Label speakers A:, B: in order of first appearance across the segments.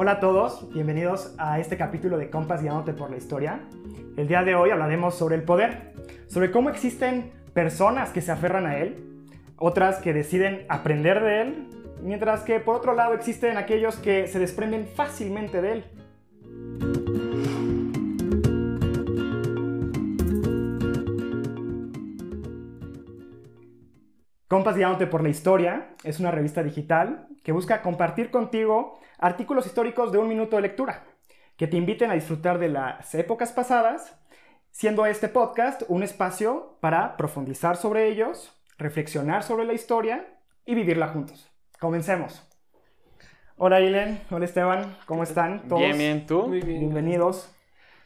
A: Hola a todos, bienvenidos a este capítulo de Compas Guiándote por la Historia. El día de hoy hablaremos sobre el poder, sobre cómo existen personas que se aferran a él, otras que deciden aprender de él, mientras que por otro lado existen aquellos que se desprenden fácilmente de él. Compas Guiándote por la Historia es una revista digital que busca compartir contigo artículos históricos de un minuto de lectura, que te inviten a disfrutar de las épocas pasadas, siendo este podcast un espacio para profundizar sobre ellos, reflexionar sobre la historia y vivirla juntos. Comencemos. Hola Ilen, hola Esteban, ¿cómo están todos?
B: Bien, bien, ¿tú?
C: Muy bien.
A: Bienvenidos.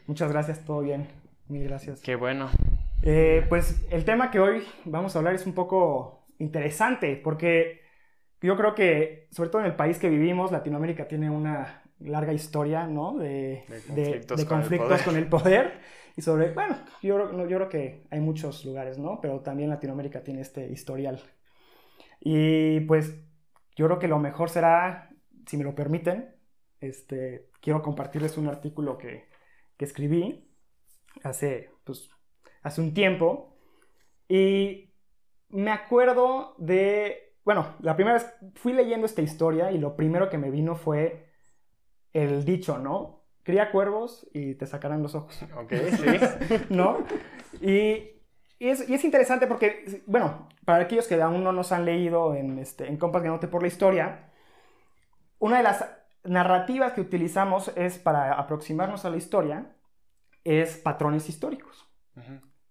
A: Muchas gracias, todo bien. Mil gracias.
B: Qué bueno.
A: Eh, pues el tema que hoy vamos a hablar es un poco interesante porque yo creo que, sobre todo en el país que vivimos, Latinoamérica tiene una larga historia, ¿no? De,
B: De
A: de-
B: conflictos
A: de
B: con el
A: conflictos
B: poder.
A: con el poder. Y sobre, bueno, yo, yo creo que hay muchos lugares, ¿no? Pero también Latinoamérica tiene este historial. Y pues yo creo que lo mejor será, si me lo permiten, este, quiero compartirles un artículo que, que escribí hace, pues, hace un tiempo. Y me acuerdo de, bueno, la primera vez fui leyendo esta historia y lo primero que me vino fue el dicho, ¿no? Cría cuervos y te sacarán los ojos.
B: Ok, sí.
A: ¿no? Y, y es, y es interesante porque, bueno, para aquellos que aún no nos han leído en, este, en Compas por la Historia, una de las narrativas que utilizamos es para aproximarnos a la historia, es patrones históricos.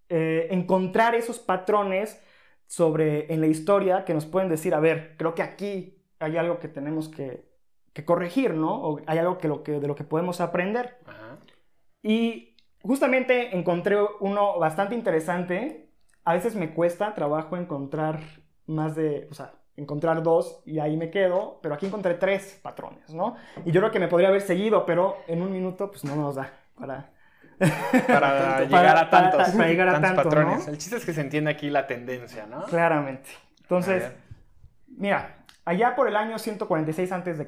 A: Eh, encontrar esos patrones sobre, en la historia que nos pueden decir, a ver, creo que aquí hay algo que tenemos que, que corregir, ¿no? O hay algo que lo que, de lo que podemos aprender.
B: Ajá.
A: Y justamente encontré uno bastante interesante. A veces me cuesta trabajo encontrar más de, o sea, encontrar dos y ahí me quedo, pero aquí encontré tres patrones, ¿no? Y yo creo que me podría haber seguido, pero en un minuto pues no nos da para...
B: Para llegar a
A: para-
B: tantos,
A: para llegar a
B: tantos
A: tanto,
B: patrones.
A: ¿no?
B: El chiste es que se entiende aquí la tendencia, ¿no?
A: Claramente. Entonces, mira, allá por el año 146 a.C.,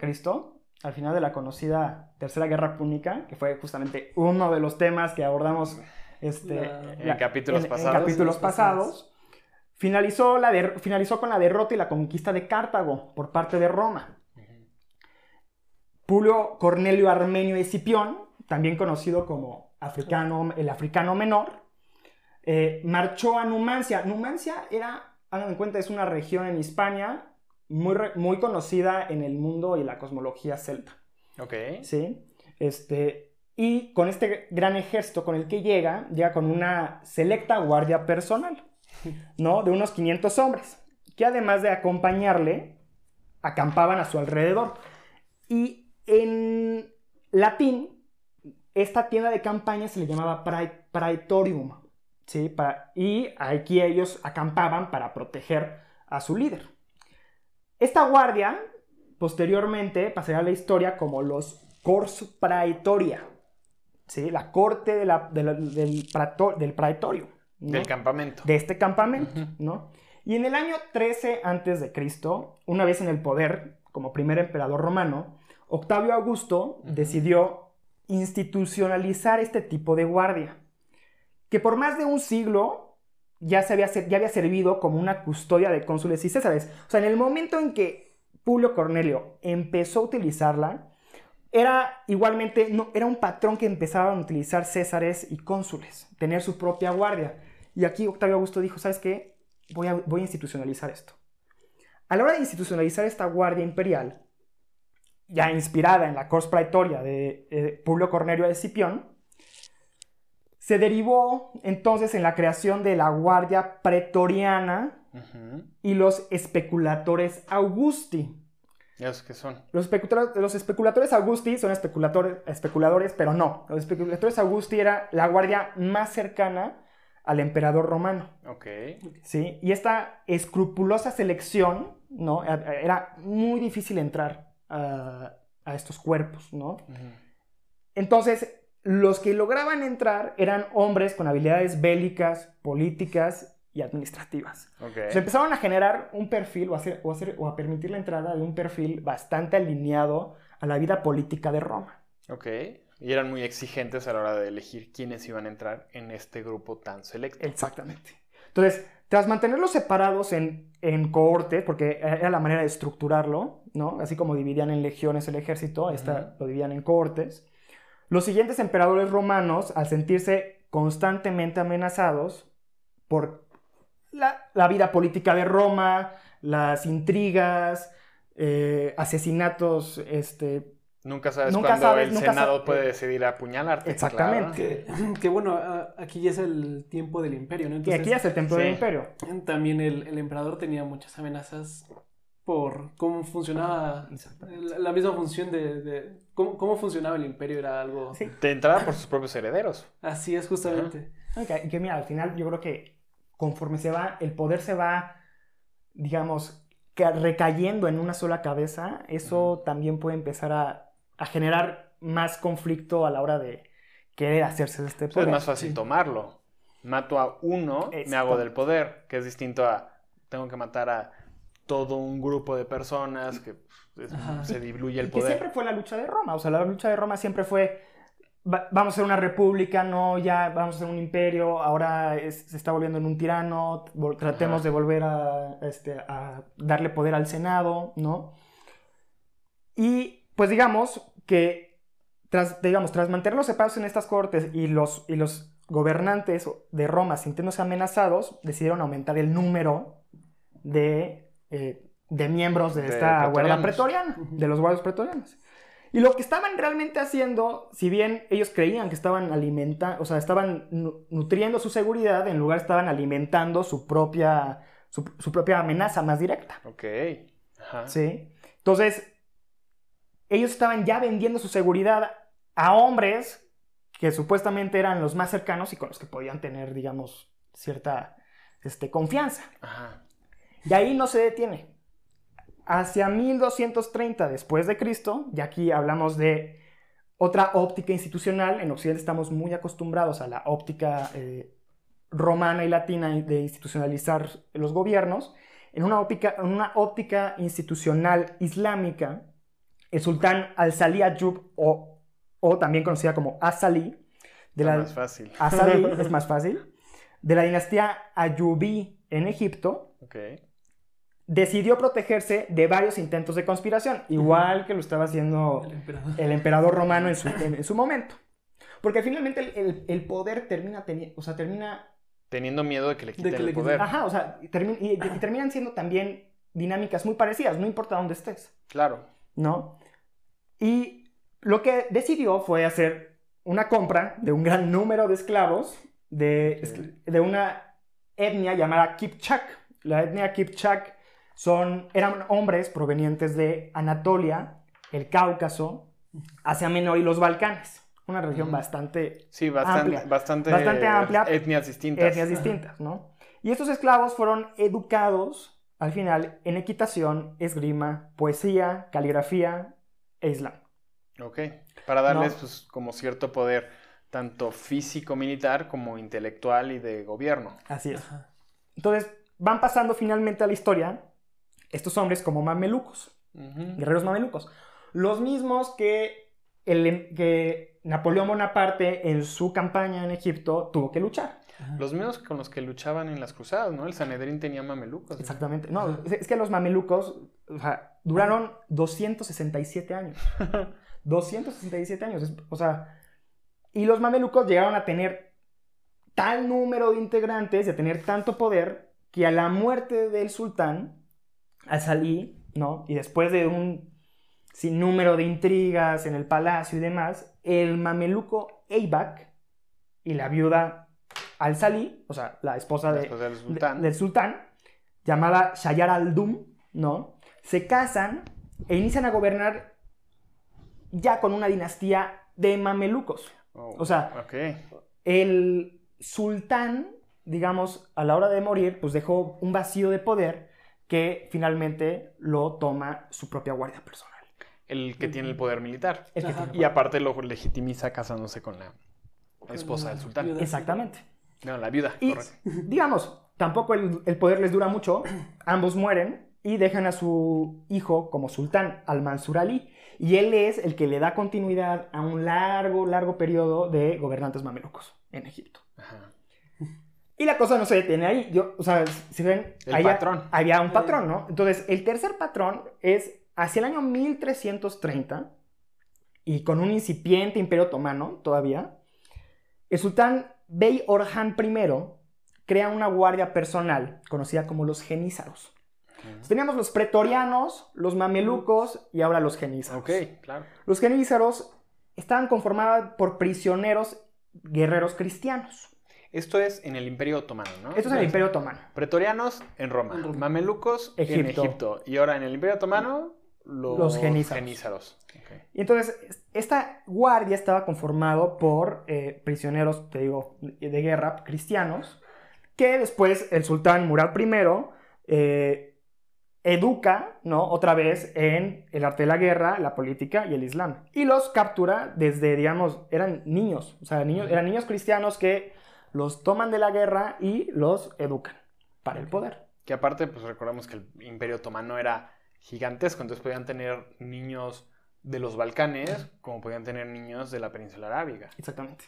A: al final de la conocida Tercera Guerra Púnica, que fue justamente uno de los temas que abordamos este,
C: La-
B: En capítulos
A: en-
B: pasados.
A: capítulos
C: Los pasados.
A: pasados, finalizó, la finalizó con la derrota y la conquista de Cartago por parte de Roma. Publio Cornelio Armenio Escipión, también conocido como africano, el africano menor, eh, marchó a Numancia. Numancia era, hagan en cuenta, es una región en Hispania muy, muy conocida en el mundo y la cosmología celta.
B: Ok.
A: ¿sí? Este, y con este gran ejército con el que llega, llega con una selecta guardia personal, ¿no? De unos 500 hombres, que además de acompañarle, acampaban a su alrededor. Y en latín, esta tienda de campaña se le llamaba prae- praetorium, ¿sí? Y aquí ellos acampaban para proteger a su líder. Esta guardia posteriormente pasaría a la historia como los Cors Praetoria, ¿sí? la corte de la- de la- del, praetor- del praetorio, ¿no?
B: Del campamento.
A: de este campamento. ¿no? Y en el año 13 antes de Cristo, una vez en el poder, como primer emperador romano, Octavio Augusto decidió institucionalizar este tipo de guardia, que por más de un siglo ya, se había, ya había servido como una custodia de cónsules y césares. O sea, en el momento en que Publio Cornelio empezó a utilizarla, era igualmente, no, era un patrón que empezaban a utilizar césares y cónsules, tener su propia guardia. Y aquí Octavio Augusto dijo, ¿sabes qué? Voy a, voy a institucionalizar esto. A la hora de institucionalizar esta guardia imperial, ya inspirada en la Cors Praetoria de eh, Publio Cornelio de Escipión, se derivó entonces en la creación de la Guardia Pretoriana y los especuladores Augusti.
B: ¿Y esos qué son?
A: Los, especula- los especuladores Augusti son especuladores, especuladores, pero no. Los especuladores Augusti era la guardia más cercana al emperador romano.
B: Ok.
A: ¿sí? Y esta escrupulosa selección, ¿no? Era muy difícil entrar a, a estos cuerpos, ¿no? Entonces, los que lograban entrar eran hombres con habilidades bélicas, políticas y administrativas. Se empezaron a generar un perfil o a, hacer, o, a hacer- o a permitir la entrada de un perfil bastante alineado a la vida política de Roma.
B: Ok. Y eran muy exigentes a la hora de elegir quiénes iban a entrar en este grupo tan selecto.
A: Exactamente. Entonces, tras mantenerlos separados en, en cohortes, porque era la manera de estructurarlo, ¿no? Así como dividían en legiones el ejército, esta lo dividían en cohortes. Los siguientes emperadores romanos, al sentirse constantemente amenazados por la, la vida política de Roma, las intrigas, eh, asesinatos, este,
B: Nunca sabes
A: Nunca
B: cuándo
A: sabes,
B: el
A: nunca
B: Senado puede decidir apuñalarte.
A: Exactamente.
B: claro.
C: Que, que bueno, aquí ya es el tiempo del imperio, ¿no?
A: y
C: Entonces,
A: aquí es el del
B: sí.
A: imperio.
C: también el, el emperador tenía muchas amenazas por cómo funcionaba la, la misma función de, de- cómo, cómo funcionaba el imperio era algo
A: Sí.
B: De entrada por sus propios herederos.
C: así es justamente
A: Y que mira, al final yo creo que conforme se va, el poder se va, digamos, ca- recayendo en una sola cabeza, eso también puede empezar a, a generar más conflicto a la hora de querer hacerse de este
B: Pues
A: poder.
B: es más fácil
C: sí.
B: tomarlo. Mato a uno, me hago del poder, que es distinto a tengo que matar a todo un grupo de personas que pues, es- se diluye el
A: Y que
B: poder.
A: siempre fue la lucha de Roma, o sea, la lucha de Roma siempre fue, va- vamos a ser una república, no, ya vamos a ser un imperio, ahora es- se está volviendo en un tirano, vol- tratemos
B: Ajá.
A: de volver a, este, a darle poder al Senado, ¿no? Y pues digamos que, tras, digamos, tras mantenerlos separados en estas cortes y los, y los gobernantes de Roma sintiéndose amenazados, decidieron aumentar el número de, eh, de miembros de,
B: De
A: esta guardia pretoriana, de los guardias pretorianos. Y lo que estaban realmente haciendo, si bien ellos creían que estaban alimentando, o sea, estaban nu- nutriendo su seguridad, en lugar estaban alimentando su propia, su, su propia amenaza más directa.
B: Ok. Ajá.
A: ¿Sí? Entonces, ellos estaban ya vendiendo su seguridad a hombres que supuestamente eran los más cercanos y con los que podían tener, digamos, cierta este, confianza.
B: Ajá.
A: Y ahí no se detiene. Hacia 1230 después de Cristo, y aquí hablamos de otra óptica institucional, en Occidente estamos muy acostumbrados a la óptica eh, romana y latina de institucionalizar los gobiernos, en una óptica, en una óptica institucional islámica, el sultán al-Salih Ayub, o, o también conocida como As-Salih, de la,
B: más fácil.
A: As-Salih es más fácil, de la dinastía Ayubí en Egipto, decidió protegerse de varios intentos de conspiración, igual que lo estaba haciendo
C: el emperador
A: el emperador romano en su, en- en su momento. Porque finalmente el, el- el poder termina, teni- o sea, termina,
B: Teniendo miedo de que le quiten
C: que
B: el
C: le quiten-
B: poder.
A: ajá, o sea, termi- y, y terminan siendo también dinámicas muy parecidas, no importa dónde estés,
B: Claro.
A: ¿no? Y lo que decidió fue hacer una compra de un gran número de esclavos de, de una etnia llamada Kipchak. La etnia Kipchak son, eran hombres provenientes de Anatolia, el Cáucaso, Asia Menor y los Balcanes. Una región bastante
B: Sí, bastante,
A: Amplia.
B: bastante,
A: Bastante amplia.
B: etnias distintas.
A: etnias distintas, ¿no? Y estos esclavos fueron educados al final en equitación, esgrima, poesía, caligrafía e islam.
B: Ok. Para darles
A: No.
B: pues como cierto poder, tanto físico militar como intelectual y de gobierno.
A: Así es.
C: Ajá.
A: Entonces, van pasando finalmente a la historia estos hombres como mamelucos, guerreros mamelucos. Los mismos que, el, que Napoleón Bonaparte en su campaña en Egipto tuvo que luchar.
C: Ajá.
B: Los mismos con los que luchaban en las cruzadas, ¿no? El Sanedrín tenía mamelucos. ¿no?
A: Exactamente. No, es que los mamelucos o sea, duraron 267 años. 267 años. es- o sea, y los mamelucos llegaron a tener tal número de integrantes y a tener tanto poder que a la muerte del sultán, al salí, ¿no? Y después de un sinnúmero de intrigas en el palacio y demás, el mameluco Eibak y la viuda al salí, o sea, la esposa de,
B: del
A: de-
B: sultán.
A: del sultán, llamada Shayar al-Dum, ¿no? Se casan e inician a gobernar ya con una dinastía de mamelucos.
B: Oh,
A: o sea. El sultán, digamos, a la hora de morir, pues dejó un vacío de poder que finalmente lo toma su propia guardia personal.
B: El que tiene el poder militar.
A: El que
C: Ajá.
A: tiene
B: Y aparte lo legitimiza casándose con la esposa del sultán.
A: Exactamente.
B: No, la viuda,
A: Y,
B: correcto.
A: digamos, tampoco el, el poder les dura mucho, ambos mueren y dejan a su hijo como sultán, al-Mansur Ali, y él es el que le da continuidad a un largo, largo periodo de gobernantes mamelucos en Egipto.
B: Ajá.
A: Y la cosa no se detiene ahí. Yo, o sea, si ven,
B: El
A: había,
B: patrón.
A: había un patrón, ¿no? Entonces, el tercer patrón es hacia el año 1330 y con un incipiente imperio otomano todavía. El sultán Bey Orhan I crea una guardia personal conocida como los genízaros. Entonces, teníamos los pretorianos, los mamelucos y ahora los genízaros.
B: Ok, claro.
A: Los genízaros estaban conformados por prisioneros guerreros cristianos.
B: Esto es en el Imperio Otomano, ¿no?
A: Esto es en el Imperio Otomano.
B: Pretorianos en Roma,
C: En Roma.
B: mamelucos en
A: Egipto.
B: Y ahora en el Imperio Otomano, los,
A: Los genízaros. Y entonces, esta guardia estaba conformado por eh, prisioneros, te digo, de guerra cristianos, que después el sultán Murad I eh, educa, ¿no? Otra vez en el arte de la guerra, la política y el islam. Y los captura desde, digamos, eran niños, o sea, niños, eran niños cristianos que los toman de la guerra y los educan para el poder.
B: Que aparte, pues recordemos que el Imperio Otomano era gigantesco, entonces podían tener niños de los Balcanes como podían tener niños de la península arábiga.
A: Exactamente.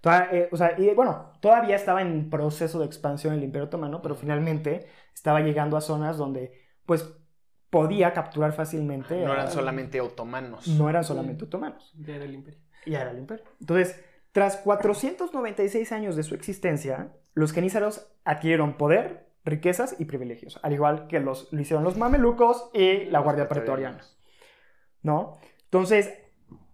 A: Toda- eh, o sea, y bueno, todavía estaba en proceso de expansión el Imperio Otomano, pero finalmente estaba llegando a zonas donde, pues, podía capturar fácilmente.
B: No
A: a-
B: eran solamente otomanos.
A: no eran solamente otomanos.
C: Ya era el imperio.
A: Y era el imperio. Entonces, tras 496 años de su existencia, los genízaros adquirieron poder, riquezas y privilegios, al igual que los, lo hicieron los mamelucos y la Guardia Pretoriana. ¿no? Entonces,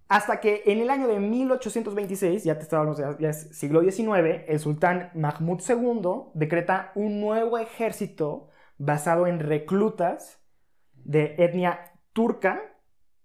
A: hasta que en el año de 1826, ya te estábamos, ya, ya es siglo XIX, el sultán Mahmud II decreta un nuevo ejército basado en reclutas de etnia turca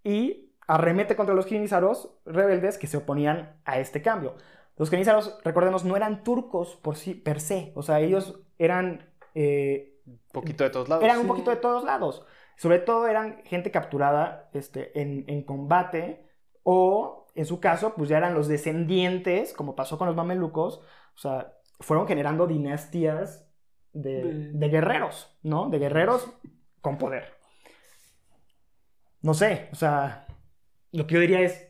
A: y arremete contra los genízaros rebeldes que se oponían a este cambio. Los genízaros, recordemos, no eran turcos por sí, per se, o sea, ellos eran eh,
B: Un poquito de todos lados.
A: eran un poquito de todos lados. Sobre todo eran gente capturada este, en, en combate o, en su caso, pues ya eran los descendientes, como pasó con los mamelucos, o sea, fueron generando dinastías de,
C: De-
A: de guerreros, ¿no? De guerreros con poder. No sé, o sea, lo que yo diría es,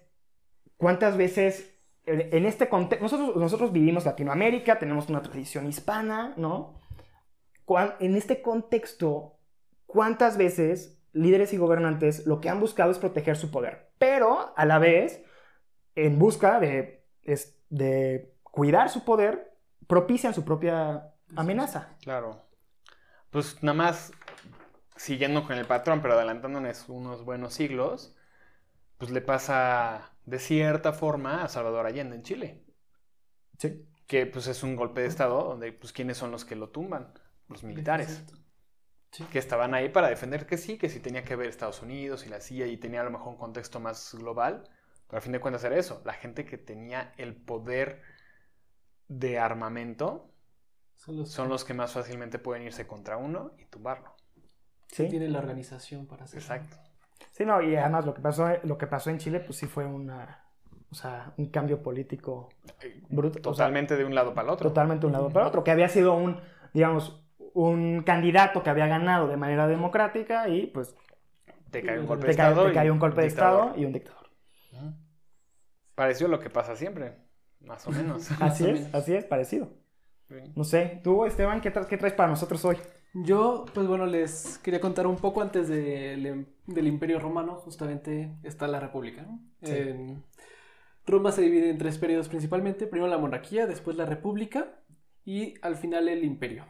A: ¿cuántas veces en este contexto, nosotros, nosotros vivimos Latinoamérica, tenemos una tradición hispana, ¿no? En este contexto, ¿cuántas veces líderes y gobernantes lo que han buscado es proteger su poder? Pero a la vez, en busca de, de cuidar su poder, propician su propia amenaza.
B: Claro. Pues nada más siguiendo con el patrón, pero adelantándonos unos buenos siglos, pues le pasa de cierta forma a Salvador Allende en Chile,
A: Sí.
B: que pues es un golpe de estado donde pues quiénes son los que lo tumban, los militares.
C: Sí.
B: que estaban ahí para defender que sí, que sí tenía que ver Estados Unidos y la CIA y tenía a lo mejor un contexto más global, pero a fin de cuentas era eso, la gente que tenía el poder de armamento
C: Son los
B: son los que más fácilmente pueden irse contra uno y tumbarlo.
A: Sí.
C: que tienen la organización para hacerlo.
B: Exacto.
A: Sí, no, y además lo que pasó, lo que pasó en Chile, pues sí fue una, o sea, un cambio político bruto. o sea,
B: Totalmente de un lado para el otro.
A: totalmente de un lado para otro, que había sido un, digamos, un candidato que había ganado de manera democrática y pues
B: Te cae un golpe de estado.
A: te
B: y
A: cae un golpe de
B: dictador.
A: estado y un dictador.
B: Ujú. Pareció lo que pasa siempre, más o menos.
A: Así es,
C: menos.
A: así es, parecido. No sé, tú, Esteban, ¿qué, tra- qué traes para nosotros hoy?
C: Yo, pues bueno, les quería contar un poco antes del em- del Imperio Romano, justamente está la República. ¿no?
A: Sí.
C: Roma se divide en tres periodos principalmente, primero la monarquía, después la República y al final el Imperio.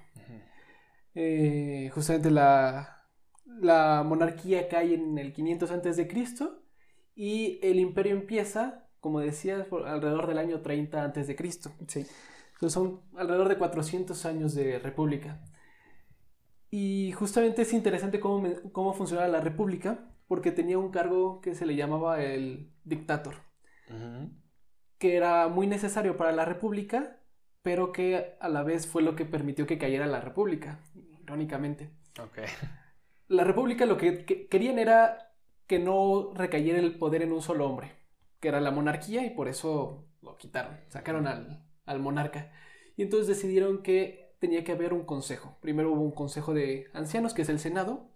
C: Eh, justamente la, la monarquía cae en el 500 antes de Cristo y el Imperio empieza, como decías, por alrededor del año 30 antes de Cristo.
A: Sí.
C: Entonces son alrededor de 400 años de república. Y justamente es interesante cómo, cómo funcionaba la república, porque tenía un cargo que se le llamaba el dictator, que era muy necesario para la república, pero que a la vez fue lo que permitió que cayera la república, irónicamente. La república lo que, que- querían era que no recayera el poder en un solo hombre, que era la monarquía, y por eso lo quitaron, sacaron al, al monarca. Y entonces decidieron que tenía que haber un consejo. Primero hubo un consejo de ancianos, que es el Senado,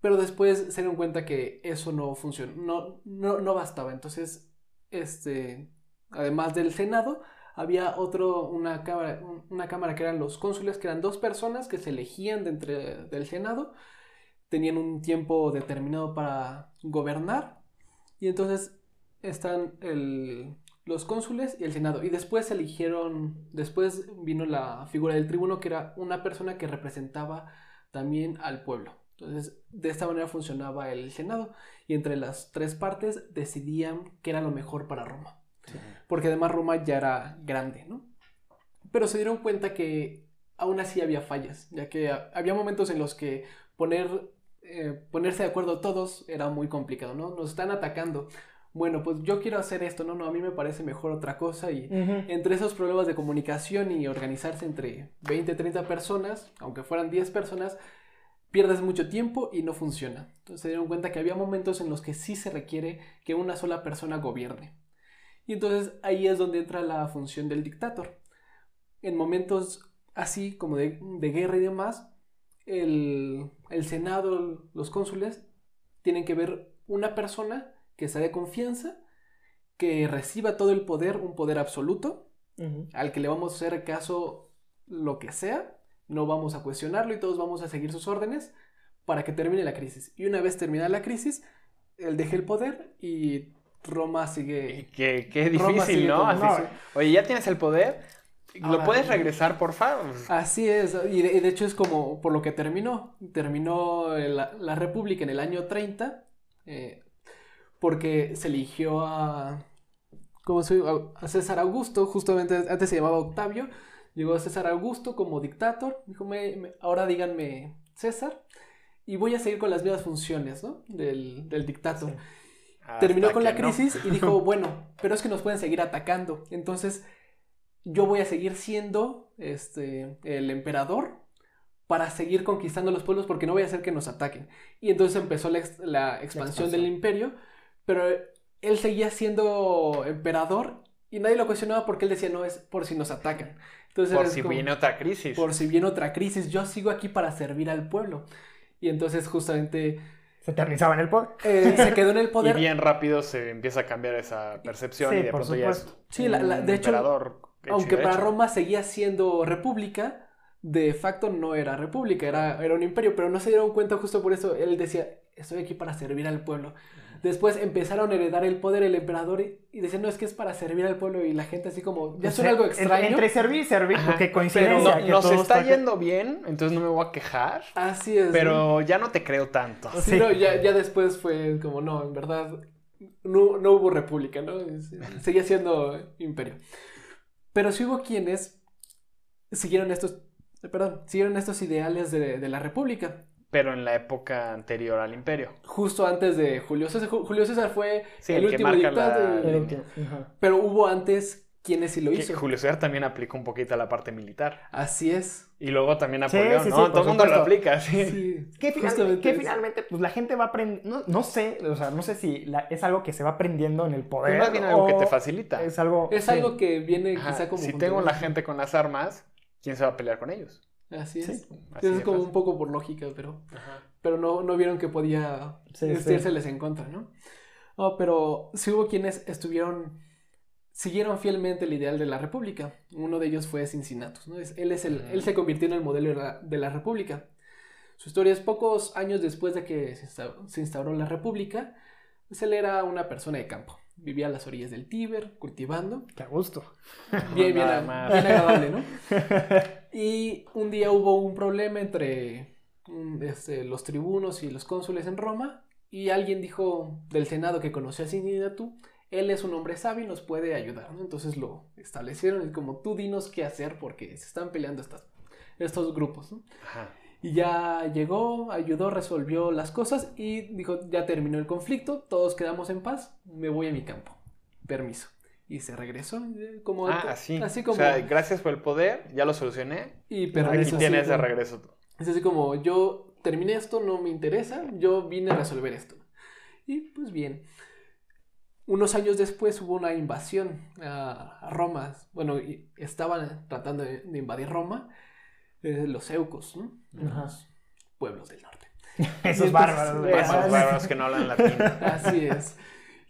C: pero después se dieron cuenta que eso no funcionó, no, no, no bastaba. Entonces, este, además del Senado, había otro, una cámara, una cámara que eran los cónsules, que eran dos personas que se elegían de entre, del Senado, tenían un tiempo determinado para gobernar, y entonces están el, los cónsules y el Senado. Y después se eligieron, después vino la figura del tribuno, que era una persona que representaba también al pueblo. Entonces, de esta manera funcionaba el Senado y entre las tres partes decidían qué era lo mejor para Roma. Porque además Roma ya era grande, ¿no? Pero se dieron cuenta que aún así había fallas, ya que había momentos en los que poner, eh, ponerse de acuerdo todos era muy complicado, ¿no? Nos están atacando. Bueno, pues yo quiero hacer esto, no, no, a mí me parece mejor otra cosa y entre esos problemas de comunicación y organizarse entre 20, 30 personas, aunque fueran 10 personas, pierdes mucho tiempo y no funciona. Entonces se dieron cuenta que había momentos en los que sí se requiere que una sola persona gobierne. Y entonces ahí es donde entra la función del dictador. En momentos así como de, guerra y demás, el, el, Senado, los cónsules, tienen que ver una persona que sea de confianza, que reciba todo el poder, un poder absoluto, al que le vamos a hacer caso lo que sea, no vamos a cuestionarlo y todos vamos a seguir sus órdenes para que termine la crisis. Y una vez terminada la crisis, él deja el poder y Roma sigue.
B: Qué, qué difícil, ¿no? Oye, ya tienes el poder. ¿Lo puedes regresar, por favor?
C: Así es, y de, hecho es como por lo que terminó. Terminó la, República en el año 30, eh, porque se eligió a, ¿cómo se, a César Augusto, justamente antes se llamaba Octavio, Llegó César Augusto como dictador. Dijo, ahora díganme César. Y voy a seguir con las mismas funciones, ¿no? Del, del dictador. Terminó con la crisis y dijo, bueno, pero es que nos pueden seguir atacando. Entonces, yo voy a seguir siendo este, el emperador para seguir conquistando los pueblos porque no voy a hacer que nos ataquen. Y entonces empezó la, la expansión del imperio, pero él seguía siendo emperador y nadie lo cuestionaba porque él decía, no, es por si nos atacan
B: por si viene otra crisis.
C: Por si viene otra crisis, yo sigo aquí para servir al pueblo. Y entonces justamente...
A: Se eternizaba en el poder.
C: Eh, se quedó en el poder.
B: Y bien rápido se empieza a cambiar esa percepción y de pronto ya es
C: Sí, de hecho, aunque para Roma seguía siendo república, de facto no era república, era, era un imperio, pero no se dieron cuenta justo por eso. Él decía, estoy aquí para servir al pueblo. Después empezaron a heredar el poder el emperador y, decían, no, es que es para servir al pueblo y la gente así como, ya suena algo extraño.
A: Entre servir y servir, porque coincidencia.
B: No, nos está yendo bien, entonces no me voy a quejar.
C: Así es.
B: Pero ya no te creo tanto.
C: Sí, No, ya, ya después fue como, no, en verdad, no, no hubo república, ¿no? Seguía siendo imperio. Pero sí hubo quienes siguieron estos, perdón, siguieron estos ideales de, de la república
B: pero en la época anterior al imperio.
C: Justo antes de Julio César. Julio César fue el, último dictador. Pero hubo antes quienes sí lo hizo.
B: Julio César también aplicó un poquito a la parte militar.
C: Así es.
B: Y luego también Napoleón, ¿no? Todo el mundo lo aplica, sí.
A: que, finalmente, pues la gente va aprendiendo, no, sé, o sea, no sé si es algo que se va aprendiendo en el poder.
B: Más bien algo que te facilita.
A: Es algo...
C: Es algo que viene quizá como...
B: Si tengo la gente con las armas, ¿quién se va a pelear con ellos?
C: Así es. es como un poco por lógica, pero, pero no, no vieron que podía sí, les en contra, ¿no? pero sí hubo quienes estuvieron, siguieron fielmente el ideal de la república. Uno de ellos fue Cincinnatus, ¿no? Él, es el, él se convirtió en el modelo de la, república. Su historia es pocos años después de que se instauró la república, pues él era una persona de campo. Vivía a las orillas del Tíber, cultivando.
A: Qué a gusto.
C: Bien, bien, bien agradable, ¿no? Y un día hubo un problema entre mm, este, los tribunos y los cónsules en Roma y alguien dijo del Senado que conocía a Cincinnatus, él es un hombre sabio y nos puede ayudar. Entonces lo establecieron y como tú dinos qué hacer porque se están peleando estas, estos grupos. Y ya llegó, ayudó, resolvió las cosas y dijo, ya terminó el conflicto, todos quedamos en paz, me voy a mi campo. Permiso y se regresó. Eh, como
B: ah, así. así como... O sea, gracias por el poder, ya lo solucioné. Y pero Aquí tienes de regreso.
C: Es así como, yo terminé esto, no me interesa, yo vine a resolver esto. Y pues bien. unos años después hubo una invasión a, Roma. Bueno, estaban tratando de, invadir Roma eh, los eucos, ¿no?
A: Ajá.
C: Los pueblos del norte.
A: Esos bárbaros.
C: entonces,
A: güey.
B: Esos
C: Bárbaros.
B: bárbaros que no hablan latín.
C: Así es.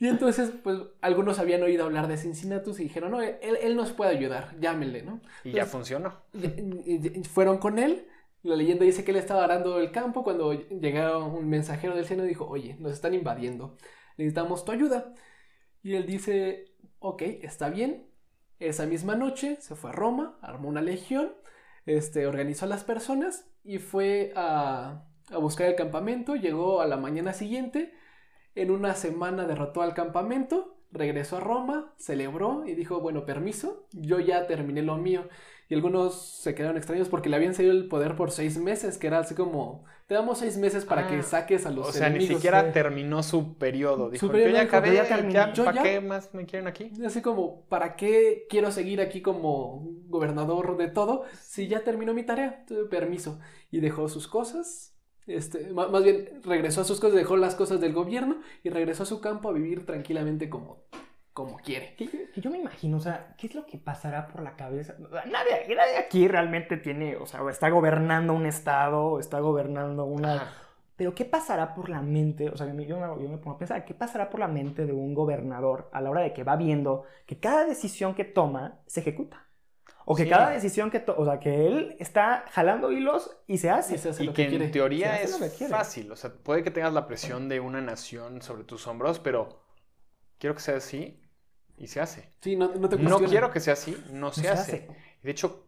C: Y entonces, pues, algunos habían oído hablar de Cincinnatus y dijeron, no, él, él nos puede ayudar, llámenle, ¿no?
B: Y ya
C: Entonces,
B: funcionó.
C: y- y- y fueron con él. La leyenda dice que él estaba arando el campo cuando llegó un mensajero del cielo y dijo, oye, nos están invadiendo, necesitamos tu ayuda. Y él dice, ok, está bien. Esa misma noche se fue a Roma, armó una legión, este, organizó a las personas y fue a, a buscar el campamento. Llegó a la mañana siguiente, en una semana derrotó al campamento, regresó a Roma, celebró y dijo, bueno, permiso, yo ya terminé lo mío. Y algunos se quedaron extraños porque le habían cedido el poder por seis meses, que era así como, te damos seis meses para
B: Ah,
C: que saques a los
B: O sea, ni
C: enemigos".
B: siquiera
A: sí.
B: terminó su periodo. Dijo,
C: Su periodo
B: yo ya acabé,
A: ya terminé.
B: ¿para
C: ya-
B: qué más me quieren aquí?
C: Así como, ¿para qué quiero seguir aquí como gobernador de todo si ya terminó mi tarea? Permiso. Y dejó sus cosas. Este, ma- más bien, regresó a sus cosas, dejó las cosas del gobierno y regresó a su campo a vivir tranquilamente como, como quiere.
A: Que yo, que yo me imagino, o sea, ¿qué es lo que pasará por la cabeza? Nadie, nadie aquí realmente tiene, o sea, está gobernando un estado, está gobernando una...
B: Ajá.
A: Pero ¿qué pasará por la mente? O sea, yo me, yo me- yo me pongo a pensar, ¿qué pasará por la mente de un gobernador a la hora de que va viendo que cada decisión que toma se ejecuta? O que
B: Sí.
A: cada decisión que toma, o sea, que él está jalando hilos y se hace.
C: Y se hace
B: Y
C: lo
B: que
C: que quiere.
B: en teoría es fácil. O sea, puede que tengas la presión de una nación sobre tus hombros, pero quiero que sea así y se hace.
C: Sí, no, no te
B: No
C: cuestionan.
B: quiero que sea así, no se, hace.
A: hace.
B: De hecho,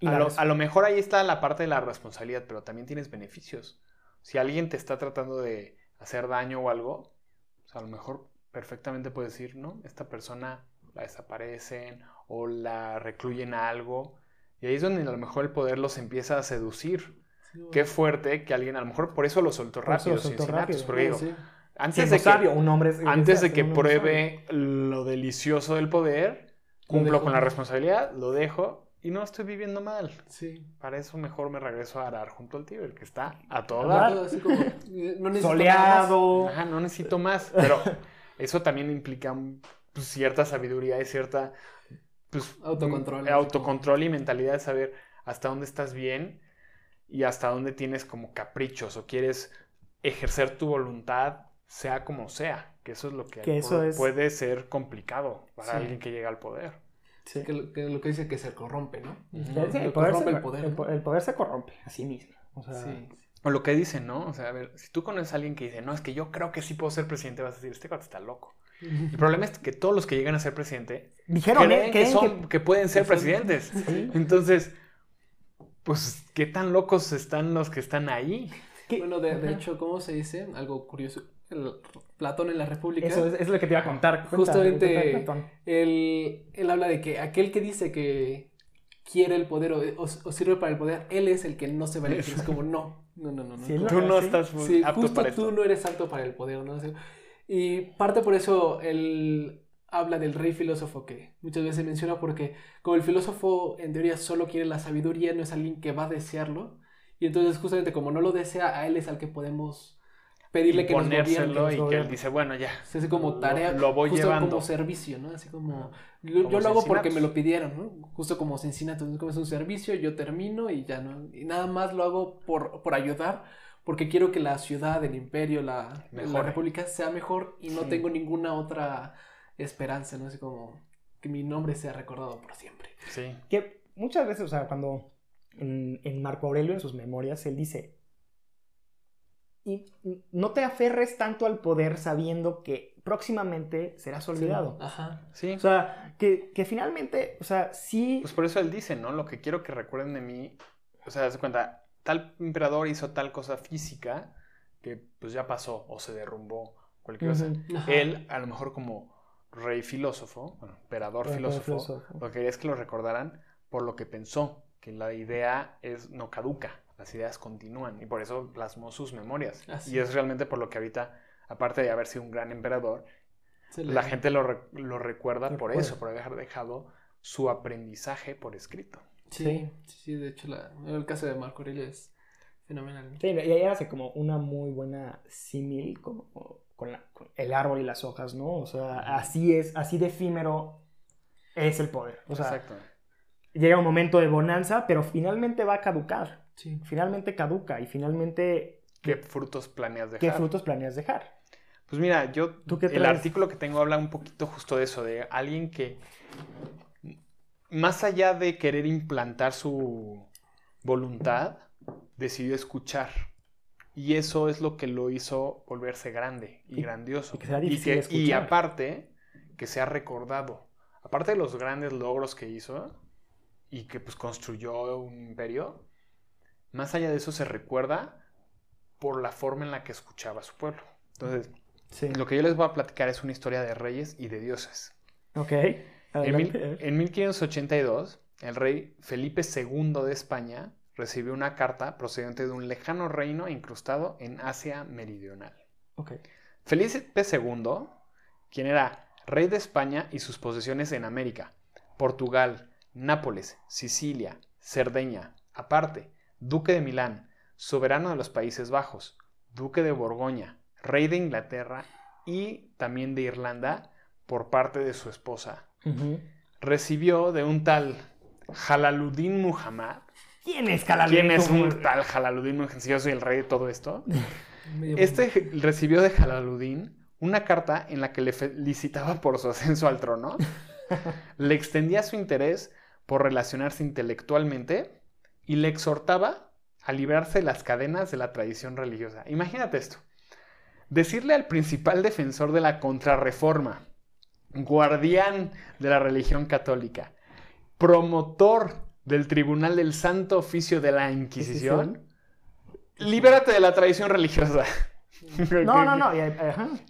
B: lo, a lo mejor ahí está la parte de la responsabilidad, pero también tienes beneficios. Si alguien te está tratando de hacer daño o algo, pues a lo mejor perfectamente puedes decir, no, esta persona la desaparecen o la recluyen a algo. Y ahí es donde a lo mejor el poder los empieza a seducir.
C: Sí, bueno.
B: Qué fuerte que alguien, a lo mejor por eso lo soltó
A: eso lo
B: rápido,
A: soltó
B: Cincinnatus,
A: rápido.
B: porque digo,
C: Sí.
B: antes de que,
A: sabio, un hombre es-
B: antes de que pruebe lo delicioso del poder,
C: Lo
B: cumplo con la responsabilidad, lo dejo y no estoy viviendo mal.
C: Sí.
B: Para eso mejor me regreso a arar junto al tío, el que está a
C: como, eh, no más.
A: Soleado.
B: Ajá, no necesito más. Pero eso también implica pues, cierta sabiduría y cierta pues,
C: Autocontrol,
B: mm, autocontrol y mentalidad de saber hasta dónde estás bien y hasta dónde tienes como caprichos o quieres ejercer tu voluntad, sea como sea. Que eso es lo que,
A: Que eso es-
B: puede ser complicado para
C: Sí.
B: alguien que llega al poder.
A: Sí.
C: Que, lo- que lo que dice que se corrompe, ¿no?
A: Sí, el, poder
C: corrompe
A: se,
C: el poder.
A: el
C: ¿no?
A: po- el poder se corrompe a sí mismo. O sea,
C: Sí.
B: O lo que dicen, ¿no? O sea, a ver, si tú conoces a alguien que dice, no, es que yo creo que sí puedo ser presidente, vas a decir, este cuate está loco. El problema es que todos los que llegan a ser presidente
A: Dijeron,
B: creen
A: ¿eh?
B: que, son,
A: que-
B: que pueden ser
C: que son-
B: presidentes.
A: Sí.
B: Entonces, pues, ¿qué tan locos están los que están ahí?
A: que-
C: Bueno, de, hecho, ¿cómo se dice? Algo curioso. El- Platón en la República.
A: Eso es, es lo que te iba a contar. Cuenta,
C: Justamente-
A: cuenta, Platón.
C: Él, él habla de que aquel que dice que quiere el poder o, o- o sirve para el poder, él es el que no se va a elegir. Es como, no, no, no, no. no.
A: Sí, él
B: Tú no
A: sí.
B: estás
C: Sí,
B: apto
C: justo
B: para
C: tú
B: esto.
C: no eres apto para el poder, ¿no? Así- Y parte por eso él habla del rey filósofo que muchas veces menciona porque como el filósofo en teoría solo quiere la sabiduría, no es alguien que va a desearlo. Y entonces justamente como no lo desea, a él es al que podemos pedirle que nos gobierne. que
B: Ponérselo
C: nos
B: y que él dice, bueno, ya.
C: Se hace como tarea,
B: lo voy
C: justo
B: llevando.
C: como servicio, ¿no? Así como, yo,
B: Como
C: yo lo hago porque me lo pidieron, ¿no? Justo como Cincinnatus, ¿no? como es un servicio, yo termino y ya, ¿no? Y nada más lo hago por, por ayudar, porque quiero que la ciudad, el imperio, la, la república sea mejor y no
A: Sí.
C: tengo ninguna otra esperanza, ¿no? Así como que mi nombre sea recordado por siempre.
B: Sí.
A: Que muchas veces, o sea, cuando en, en Marco Aurelio, en sus memorias, él dice, y no te aferres tanto al poder sabiendo que próximamente serás olvidado.
C: Ajá.
B: Sí.
A: O sea, que, que finalmente, o sea, sí...
B: Pues por eso él dice, ¿no? Lo que quiero que recuerden de mí, o sea, se cuenta, tal emperador hizo tal cosa física que pues ya pasó o se derrumbó, cualquier cosa. Él, a lo mejor como rey filósofo, bueno, emperador
A: Emperador
B: filósofo,
A: filósofo.
B: lo que quería es que lo recordaran por lo que pensó, que la idea es no caduca, las ideas continúan y por eso plasmó sus memorias.
C: Así
B: Y es realmente por lo que ahorita, aparte de haber sido un gran emperador,
C: Se le-
B: la gente lo, re- lo recuerda
A: Lo
B: por
A: recuerda.
B: eso, por haber dejado su aprendizaje por escrito.
C: Sí, sí, sí, de hecho, la, el caso de Marco Aurelio es Fenomenal.
A: Sí, y ella hace como una muy buena símil como con, la- con el árbol y las hojas, ¿no? O sea, así es, así de efímero es el poder. O sea,
B: Exacto.
A: llega un momento de bonanza, pero finalmente va a caducar.
C: Sí.
A: Finalmente caduca y finalmente,
B: ¿Qué frutos planeas dejar?
A: ¿qué frutos planeas dejar?
B: Pues mira, yo
A: ¿Tú qué
B: el artículo que tengo habla un poquito justo de eso, de alguien que más allá de querer implantar su voluntad, decidió escuchar. Y eso es lo que lo hizo volverse grande y
A: Y-
B: grandioso.
A: y que sea
B: y,
A: difícil de
B: y aparte, que sea recordado. Aparte de los grandes logros que hizo y que pues construyó un imperio, más allá de eso se recuerda por la forma en la que escuchaba a su pueblo. Entonces,
A: Sí.
B: lo que yo les voy a platicar es una historia de reyes y de dioses.
A: Ok.
B: En, mil- en 1582, el rey Felipe II de España recibió una carta procedente de un lejano reino incrustado en Asia Meridional.
A: Ok.
B: Felipe II, quien era rey de España y sus posesiones en América, Portugal, Nápoles, Sicilia, Cerdeña, aparte, duque de Milán, soberano de los Países Bajos, duque de Borgoña, rey de Inglaterra y también de Irlanda por parte de su esposa, recibió de un tal Jalaluddin Muhammad.
A: ¿Quién es Calalén?
B: ¿Quién es un tal Jalaluddin Muhammad? Si yo soy el rey de todo esto. Este recibió de Jalaluddin una carta en la que le felicitaba por su ascenso al trono, le extendía su interés por relacionarse intelectualmente y le exhortaba a librarse de las cadenas de la tradición religiosa. Imagínate esto. Decirle al principal defensor de la contrarreforma, guardián de la religión católica, promotor del Tribunal del Santo Oficio de la Inquisición, libérate de la tradición religiosa.
A: No, no, no.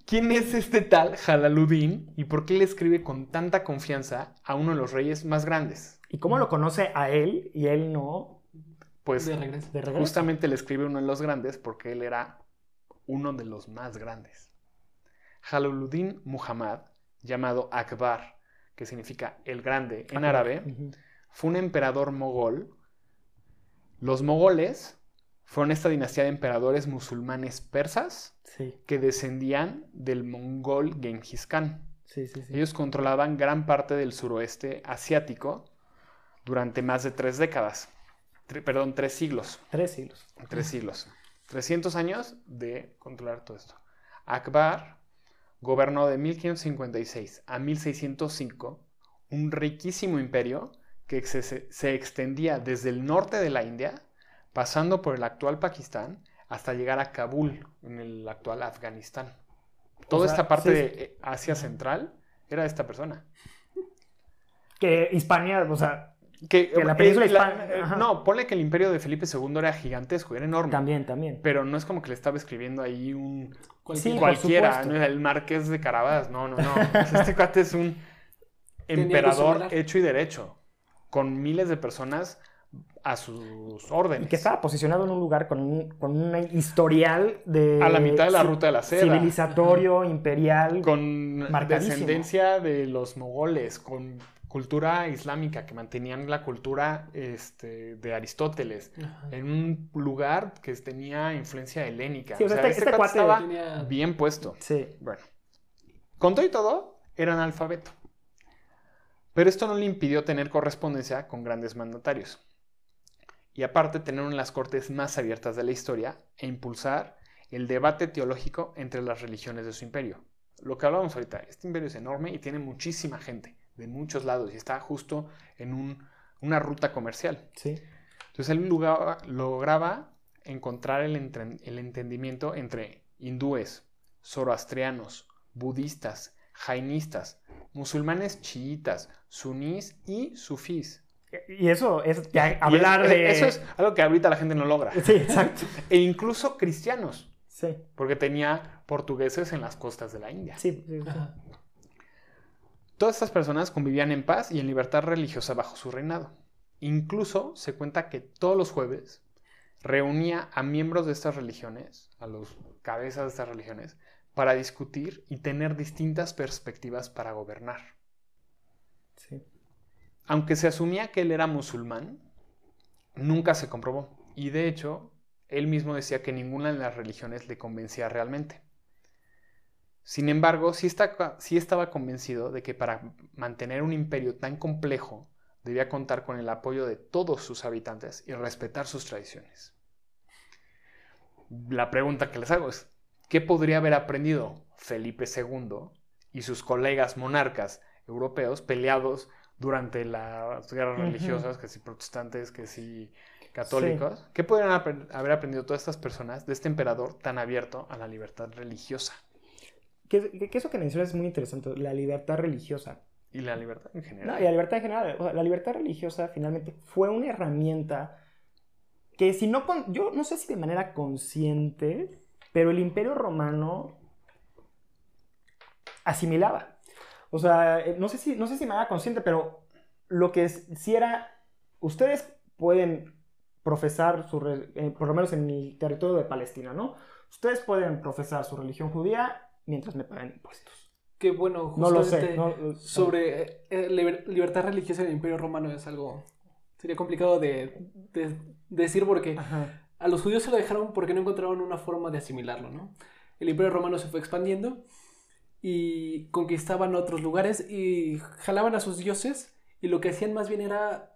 B: ¿Quién es este tal Jalaluddin y por qué le escribe con tanta confianza a uno de los reyes más grandes?
A: ¿Y cómo lo conoce a él y él no?
B: Pues
C: de regreso.
A: De regreso.
B: justamente le escribe uno de los grandes porque él era uno de los más grandes. Jalaluddin Muhammad, llamado Akbar, que significa el grande en árabe, fue un emperador mogol. Los mogoles fueron esta dinastía de emperadores musulmanes persas
A: Sí,
B: que descendían del mongol Genghis Khan.
A: sí, sí. sí.
B: Ellos controlaban gran parte del suroeste asiático durante más de tres décadas. Tre- perdón, tres siglos.
A: Tres siglos.
B: Tres siglos. 300 años de controlar todo esto. Akbar gobernó de 1556 a 1605 un riquísimo imperio que se, extendía desde el norte de la India, pasando por el actual Pakistán, hasta llegar a Kabul, en el actual Afganistán. Toda
A: sea,
B: esta parte
A: sí,
B: de eh, Asia Central era de esta persona.
A: Que Hispania, o sea,
B: Que,
A: Que la
B: eh,
A: península
B: la-
A: hispana-
B: eh, no, ponle que el imperio de Felipe II era gigantesco, era enorme.
A: también, también.
B: Pero no es como que le estaba escribiendo ahí un
A: Sí,
B: cualquiera. ¿no? el marqués de Carabas, no, no, no. Este cuate es un emperador hecho y derecho, con miles de personas a sus órdenes.
A: Y que estaba posicionado en un lugar con un, con un historial de...
B: a la mitad de la ruta de la seda,
A: Civilizatorio, imperial.
B: con
A: Marcadísimo.
B: descendencia de los mogoles, con cultura islámica, que mantenían la cultura este, de Aristóteles,
C: Ajá.
B: en un lugar que tenía influencia helénica.
A: Sí, o sea, este- este cuate
B: estaba
C: tenía-
B: bien puesto.
A: Sí.
B: Bueno, con todo y todo, era analfabeto. Pero esto no le impidió tener correspondencia con grandes mandatarios. Y aparte, tener una de las cortes más abiertas de la historia e impulsar el debate teológico entre las religiones de su imperio. Lo que hablábamos ahorita, este imperio es enorme y tiene muchísima gente de muchos lados y está justo en un- una ruta comercial.
A: Sí.
B: Entonces él lograba, lograba encontrar el, entren- el entendimiento entre hindúes, zoroastrianos, budistas, jainistas, musulmanes chiitas, sunís y sufís.
A: Y eso es ya hablar
B: es-
A: de...
B: Eso es algo que ahorita la gente no logra.
A: Sí, exacto.
B: E incluso cristianos,
A: Sí.
B: porque tenía portugueses en las costas de la India.
A: Sí, sí, sí.
B: Todas estas personas convivían en paz y en libertad religiosa bajo su reinado. Incluso se cuenta que todos los jueves reunía a miembros de estas religiones, a los cabezas de estas religiones, para discutir y tener distintas perspectivas para gobernar.
A: Sí.
B: Aunque se asumía que él era musulmán, nunca se comprobó. Y de hecho, él mismo decía que ninguna de las religiones le convencía realmente. Sin embargo, sí, está, sí estaba convencido de que para mantener un imperio tan complejo debía contar con el apoyo de todos sus habitantes y respetar sus tradiciones. La pregunta que les hago es, ¿qué podría haber aprendido Felipe II y sus colegas monarcas europeos peleados durante las guerras religiosas, que si protestantes, que si católicos? ¿Qué podrían haber aprendido todas estas personas de este emperador tan abierto a la libertad religiosa
A: Que, eso que mencionas es muy interesante, la libertad religiosa.
B: y la libertad en general?
A: No, y la libertad en general. o sea, la libertad religiosa finalmente fue una herramienta que si no, con- yo no sé si de manera consciente, pero el imperio romano asimilaba. O sea, eh, no sé si, no sé si de manera consciente, pero lo que es- si era, ustedes pueden profesar su, eh, por lo menos en mi territorio de Palestina, ¿no? Ustedes pueden profesar su religión judía mientras me pagan impuestos.
C: Que bueno,
A: No lo
C: justamente
A: sé. no-
C: sobre eh, eh, liber- libertad religiosa en el Imperio Romano es algo... Sería complicado de, de decir porque
A: Ajá.
C: a los judíos se lo dejaron porque no encontraron una forma de asimilarlo, ¿no? El Imperio Romano se fue expandiendo y conquistaban otros lugares y jalaban a sus dioses y lo que hacían más bien era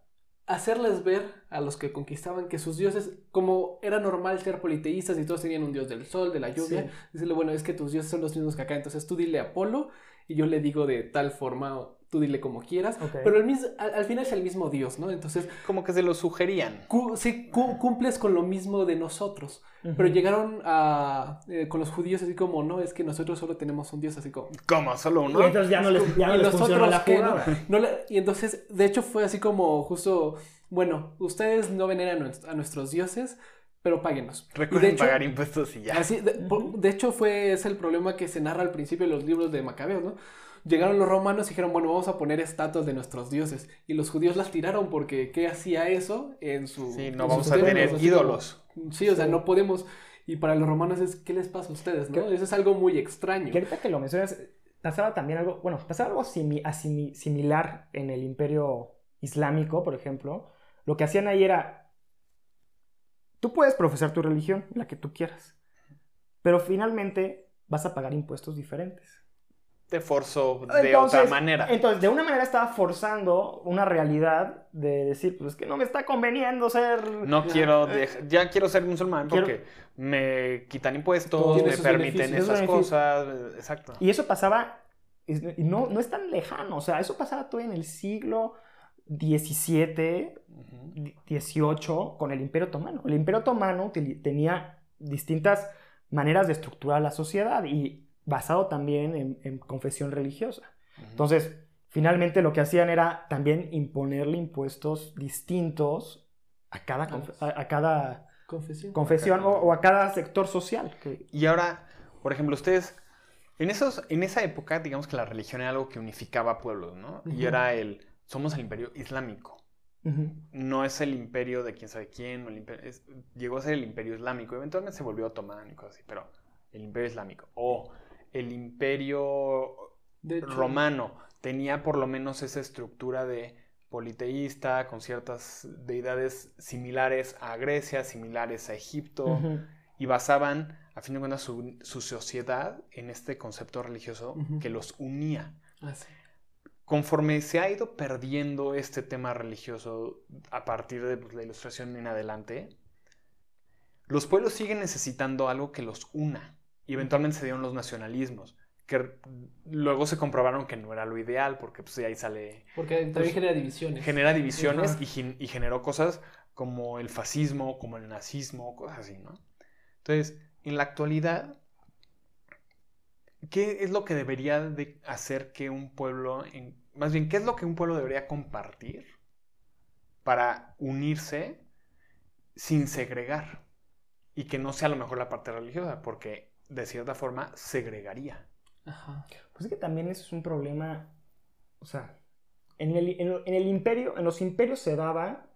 C: hacerles ver a los que conquistaban que sus dioses, como era normal ser politeístas y todos tenían un dios del sol, de la lluvia,
A: Sí.
C: decirle, bueno, es que tus dioses son los mismos que acá, entonces tú dile Apolo y yo le digo de tal forma, tú dile como quieras,
A: Ok.
C: pero el mis- al, al final es el mismo dios, ¿no? Entonces,
B: Como que se lo sugerían.
C: cu- sí, cu- cumples con lo mismo de nosotros. Pero
A: Ujú.
C: llegaron a, eh, con los judíos así como, no, es que nosotros solo tenemos un Dios, así como...
B: ¿Cómo? ¿Solo
A: Y
B: uno?
A: entonces ya no les, ya no
C: ¿Y
A: les
C: otros
A: la
C: qué, no? No le- y entonces, de hecho, fue así como justo, bueno, ustedes no veneran a, nues- a nuestros dioses, pero páguenos. Y de
B: Recuerden
C: hecho,
B: pagar impuestos y ya.
C: así, de, por- de hecho, fue ese el problema que se narra al principio de los libros de Macabeos, ¿no? Llegaron los romanos y dijeron, bueno, vamos a poner estatuas de nuestros dioses. Y los judíos las tiraron porque ¿qué hacía eso en su...
B: Sí,
C: en
B: no
C: sus
B: vamos a tener ídolos.
C: Sí, o sea,
A: Sí.
C: no podemos. Y para los romanos es, ¿qué les pasa a ustedes? ¿no? Eso es algo muy extraño.
A: Que ahorita que lo mencionas, pasaba también algo, bueno, pasaba algo simi- asimi- similar en el imperio islámico, por ejemplo. Lo que hacían ahí era, tú puedes profesar tu religión, la que tú quieras, pero finalmente vas a pagar impuestos diferentes.
B: Te forzó de
A: Entonces-
B: otra manera.
A: Entonces, de una manera estaba forzando una realidad de decir, pues es que no me está conveniendo ser...
B: No quiero, ya quiero ser musulmán
A: Quiero-
B: porque me quitan impuestos, me permiten esas cosas. Exacto.
A: Y eso pasaba, y no, no es tan lejano, o sea, eso pasaba todavía en el siglo XVII,
B: Ujú.
A: 18 con el Imperio Otomano. El Imperio Otomano tenía distintas maneras de estructurar la sociedad y basado también en, en confesión religiosa. Entonces, finalmente lo que hacían era también imponerle impuestos distintos a cada, confe- a, a cada
C: Confesión.
A: confesión o, o a cada sector social. que-
B: Y ahora, por ejemplo, ustedes, en, esos, en esa época, digamos que la religión era algo que unificaba pueblos, ¿no? Y era el, somos el imperio islámico. No es el imperio de quién sabe quién, el imperio- es- llegó a ser el imperio islámico. Eventualmente se volvió otomano y cosas así, pero el imperio islámico. O el imperio romano tenía por lo menos esa estructura de politeísta, con ciertas deidades similares a Grecia, similares a Egipto, y basaban, a fin de cuentas, su, su sociedad en este concepto religioso que los unía.
C: ah, sí.
B: Conforme se ha ido perdiendo este tema religioso a partir de pues, la ilustración en adelante, los pueblos siguen necesitando algo que los una. Y eventualmente se dieron los nacionalismos, que luego se comprobaron que no era lo ideal, porque pues, de ahí sale
C: Porque también
B: Pues,
C: genera divisiones.
B: genera divisiones y, y generó cosas como el fascismo, como el nazismo, cosas así, ¿no? Entonces, en la actualidad, ¿qué es lo que debería de hacer que un pueblo, en- más bien, qué es lo que un pueblo debería compartir para unirse sin segregar? Y que no sea a lo mejor la parte religiosa, porque de cierta forma segregaría.
C: Ajá.
A: Pues es que también eso es un problema, o sea, en el, en- en el imperio, en los imperios se daba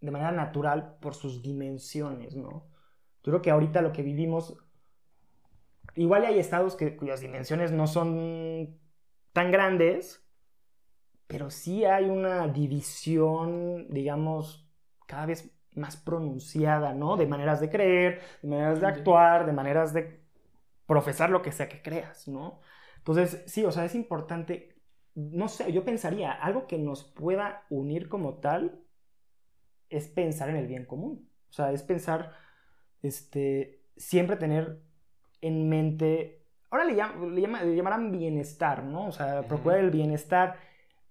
A: de manera natural por sus dimensiones, ¿no? Yo creo que ahorita lo que vivimos, igual hay estados que, cuyas dimensiones no son tan grandes, pero sí hay una división, digamos, cada vez más pronunciada, ¿no? De maneras de creer, de maneras de actuar, de maneras de profesar lo que sea que creas, ¿no? Entonces, sí, o sea, es importante, no sé, yo pensaría, algo que nos pueda unir como tal es pensar en el bien común. O sea, es pensar, este, siempre tener en mente, ahora le, llam- le llama- le llamarán bienestar, ¿no? O sea, procurar el bienestar,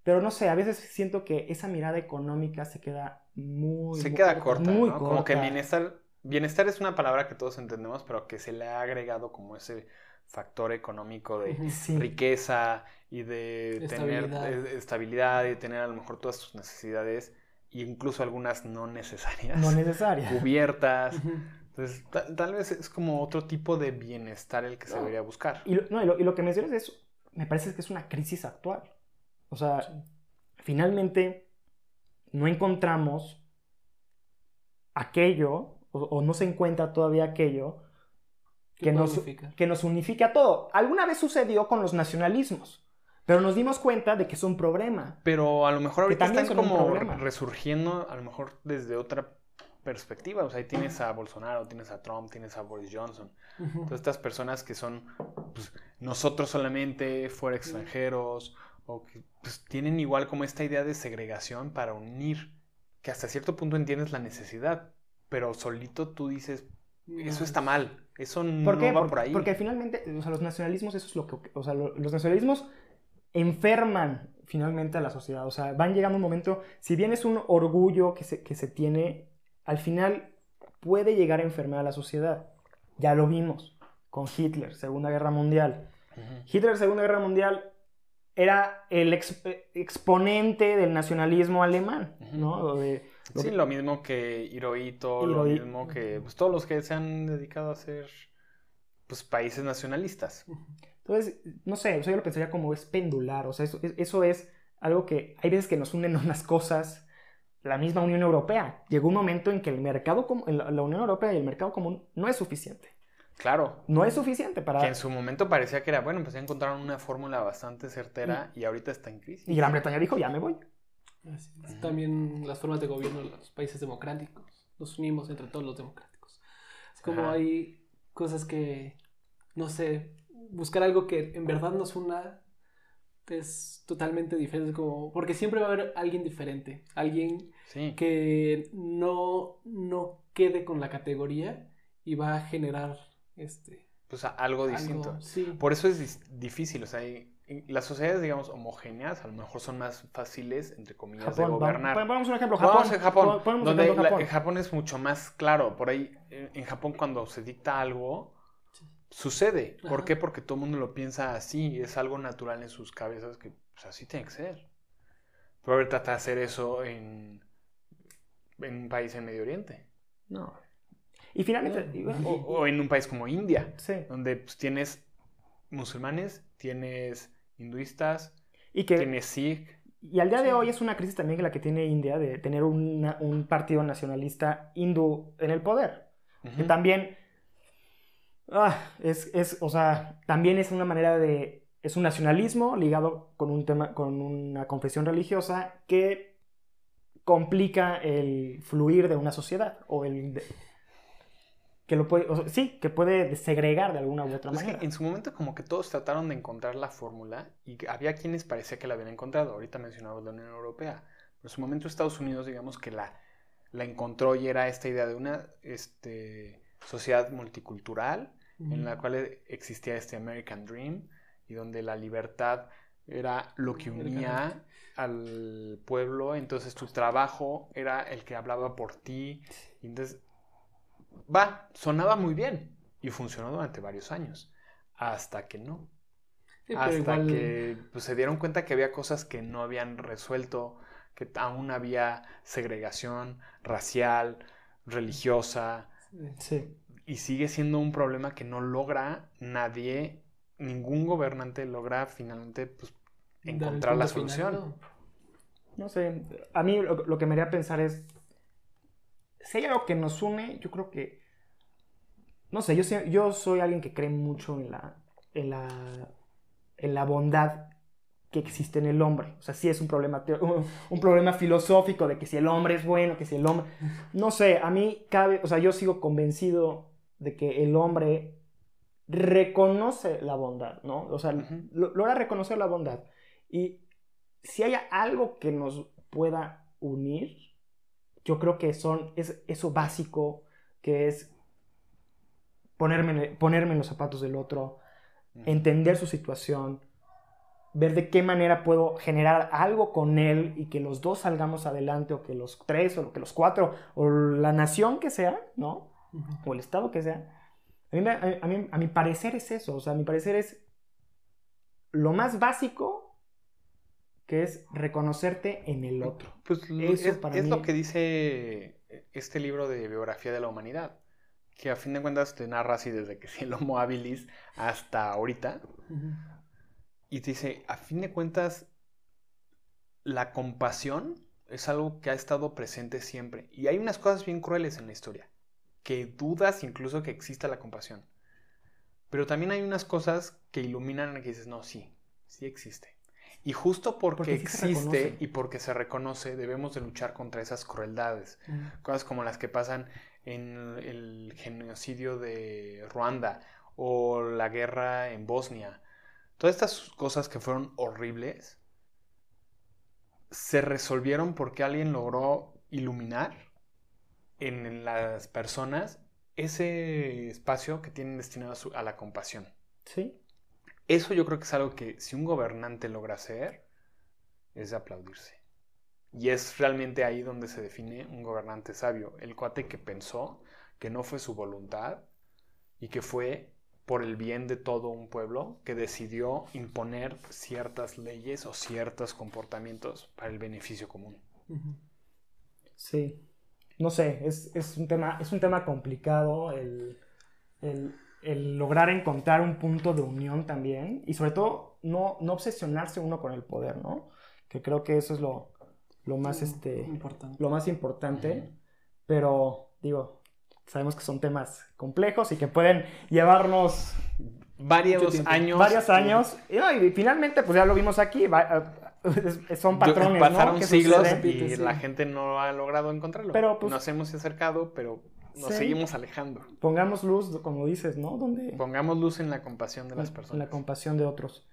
A: pero no sé, a veces siento que esa mirada económica se queda muy...
B: Se
A: muy-
B: queda corta,
A: muy
B: ¿no? Como que bienestar, bienestar es una palabra que todos entendemos, pero que se le ha agregado como ese factor económico de.
A: Sí.
B: riqueza y de tener
C: Estabilidad.
B: eh, estabilidad y de tener a lo mejor todas tus necesidades, e incluso algunas no necesarias,
A: No necesaria.
B: cubiertas. Entonces, ta- tal vez es como otro tipo de bienestar el que se debería buscar.
A: Y lo, no, y lo, y lo que mencionas eso, me parece que es una crisis actual. O sea,
C: Sí.
A: finalmente no encontramos aquello, o, o no se encuentra todavía aquello
C: ¿Qué
A: que nos,
C: unificar?
A: que nos unifique a todo. Alguna vez sucedió con los nacionalismos, pero nos dimos cuenta de que es un problema.
B: Pero a lo mejor ahorita
A: también
B: están como resurgiendo, a lo mejor desde otra perspectiva. O sea, ahí tienes a Bolsonaro, tienes a Trump, tienes a Boris Johnson. Todas estas personas que son pues, nosotros solamente, fuera extranjeros, o que pues, tienen igual como esta idea de segregación para unir, que hasta cierto punto entiendes la necesidad, pero solito tú dices, eso está mal, eso no
A: ¿Por qué?
B: va por ahí.
A: porque finalmente, o sea, los nacionalismos, eso es lo que, o sea, lo- los nacionalismos enferman finalmente a la sociedad. O sea, van llegando un momento, si bien es un orgullo que se, que se tiene, al final puede llegar a enfermar a la sociedad. Ya lo vimos con Hitler, Segunda Guerra Mundial. Hitler, Segunda Guerra Mundial, era el ex- exponente del nacionalismo alemán, ¿no? De-
B: Sí, lo mismo que Hirohito, lo mismo que pues, todos los que se han dedicado a ser pues, países nacionalistas.
A: Entonces, no sé, yo lo pensaría como es pendular, o sea, eso, es- eso es algo que hay veces que nos unen unas cosas, la misma Unión Europea. Llegó un momento en que el mercado, la Unión Europea y el mercado común no es suficiente.
B: Claro,
A: No es suficiente
B: que
A: para...
B: en su momento parecía que era, bueno, pues ya encontraron una fórmula bastante certera y ahorita está en crisis.
A: Y Gran Bretaña dijo, ya me voy.
C: Así es. También las formas de gobierno de los países democráticos. Nos unimos entre todos los democráticos. Es como
B: Ajá.
C: hay cosas que, no sé, buscar algo que en verdad nos una es totalmente diferente. Como, porque siempre va a haber alguien diferente. Alguien
B: Sí,
C: que no, no quede con la categoría y va a generar este
B: pues algo
C: algo-
B: distinto.
C: sí.
B: Por eso es difícil, o sea, y- y las sociedades, digamos, homogéneas, a lo mejor son más fáciles, entre comillas,
A: Japón,
B: de gobernar.
A: vamos, pongamos un ejemplo, Japón.
B: A Japón, donde
A: ejemplo
B: la-
A: Japón.
B: en Japón es mucho más claro. Por ahí, en en Japón, cuando se dicta algo,
C: Sí.
B: sucede. ¿Por
C: Ajá.
B: qué? Porque todo el mundo lo piensa así, es algo natural en sus cabezas que pues, así tiene que ser. Pero a ver, trata de hacer eso en, en un país en Medio Oriente.
A: No. Y finalmente,
C: No.
A: y bueno,
B: O, o en un país como India,
A: sí.
B: donde pues, tienes musulmanes, tienes hinduistas,
A: Y que
B: tienes sikh.
A: Y al día de hoy es una crisis también que la que tiene India de tener una- un partido nacionalista hindú en el poder. Que también ah, es, es, o sea, también es una manera de, es un nacionalismo ligado con un tema, con una confesión religiosa que complica el fluir de una sociedad o el de- que lo puede, o sea, sí, que puede segregar de alguna u otra
B: Es que
A: manera.
B: en su momento como que todos trataron de encontrar la fórmula y había quienes parecía que la habían encontrado. Ahorita mencionamos la Unión Europea. Pero en su momento Estados Unidos, digamos que la, la encontró y era esta idea de una este, sociedad multicultural en la cual existía este American Dream y donde la libertad era lo que unía al pueblo, entonces tu trabajo era el que hablaba por ti, y entonces va, sonaba muy bien y funcionó durante varios años, hasta que no,
C: Sí,
B: hasta
C: igual-
B: que pues, se dieron cuenta que había cosas que no habían resuelto, que aún había segregación racial, religiosa,
A: Sí.
B: y sigue siendo un problema que no logra nadie, ningún gobernante logra finalmente pues, encontrar la
C: final,
B: solución.
A: No sé, a mí lo, lo que me haría pensar es, si hay algo que nos une, yo creo que, no sé, yo, yo soy alguien que cree mucho en la, en la, en la bondad que existe en el hombre. O sea, sí es un problema, un problema filosófico de que si el hombre es bueno, que si el hombre... No sé, a mí cabe, o sea, yo sigo convencido de que el hombre reconoce la bondad, ¿no? O sea, logra reconocer la bondad. Y si hay algo que nos pueda unir, yo creo que son, es eso básico que es ponerme, ponerme en los zapatos del otro, entender su situación, ver de qué manera puedo generar algo con él y que los dos salgamos adelante o que los tres o que los cuatro o la nación que sea, ¿no? O el estado que sea. A mí, a, mí, a mi parecer es eso, o sea, a mi parecer es lo más básico que es reconocerte en el otro.
B: Pues eso es, es lo que dice este libro de biografía de la humanidad, que a fin de cuentas te narra así desde que el Homo habilis hasta ahorita. Y te dice, a fin de cuentas, la compasión es algo que ha estado presente siempre. Y hay unas cosas bien crueles en la historia, que dudas incluso que exista la compasión. Pero también hay unas cosas que iluminan y que dices, no, sí, sí existe. Y justo porque, existe y porque se reconoce, debemos de luchar contra esas crueldades. Cosas como las que pasan en el genocidio de Ruanda o la guerra en Bosnia Todas estas cosas que fueron horribles se resolvieron porque alguien logró iluminar en las personas ese espacio que tienen destinado a, la compasión.
A: Sí.
B: Eso yo creo que es algo que si un gobernante logra hacer, es de aplaudirse. Y es realmente ahí donde se define un gobernante sabio, el cuate que pensó que no fue su voluntad y que fue por el bien de todo un pueblo que decidió imponer ciertas leyes o ciertos comportamientos para el beneficio común.
A: Sí, no sé, es, un, tema, es un tema complicado el, lograr encontrar un punto de unión también y sobre todo no, no obsesionarse uno con el poder, ¿no? Que creo que eso es lo, más, este, importante. Lo más importante, pero digo, Sabemos que son temas complejos y que pueden llevarnos
B: varios años.
A: Varios años. Y, finalmente, pues ya lo vimos aquí. Eh, son patrones.
B: Pasaron siglos y la gente no ha logrado encontrarlo. Pero, pues, nos hemos acercado, pero nos seguimos alejando.
A: Pongamos luz, como dices, ¿no? Donde...
B: Pongamos luz en la compasión de las personas.
A: En la compasión de otros.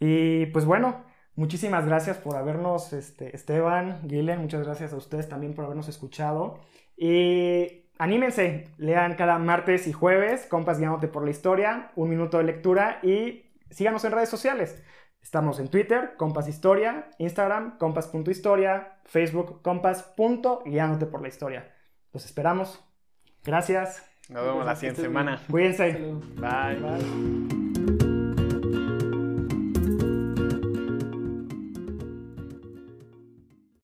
A: Y pues bueno, muchísimas gracias por habernos, este, Esteban, Guilen, muchas gracias a ustedes también por habernos escuchado. Y anímense, lean cada martes y jueves, Compas Guiándote por la Historia, un minuto de lectura y síganos en redes sociales. Estamos en Twitter, Compas Historia, Instagram, compas.historia, Facebook, compas.guiándote por la historia. Los esperamos. Gracias.
B: Nos vemos la siguiente semana.
A: Cuídense.
B: Bye. Bye.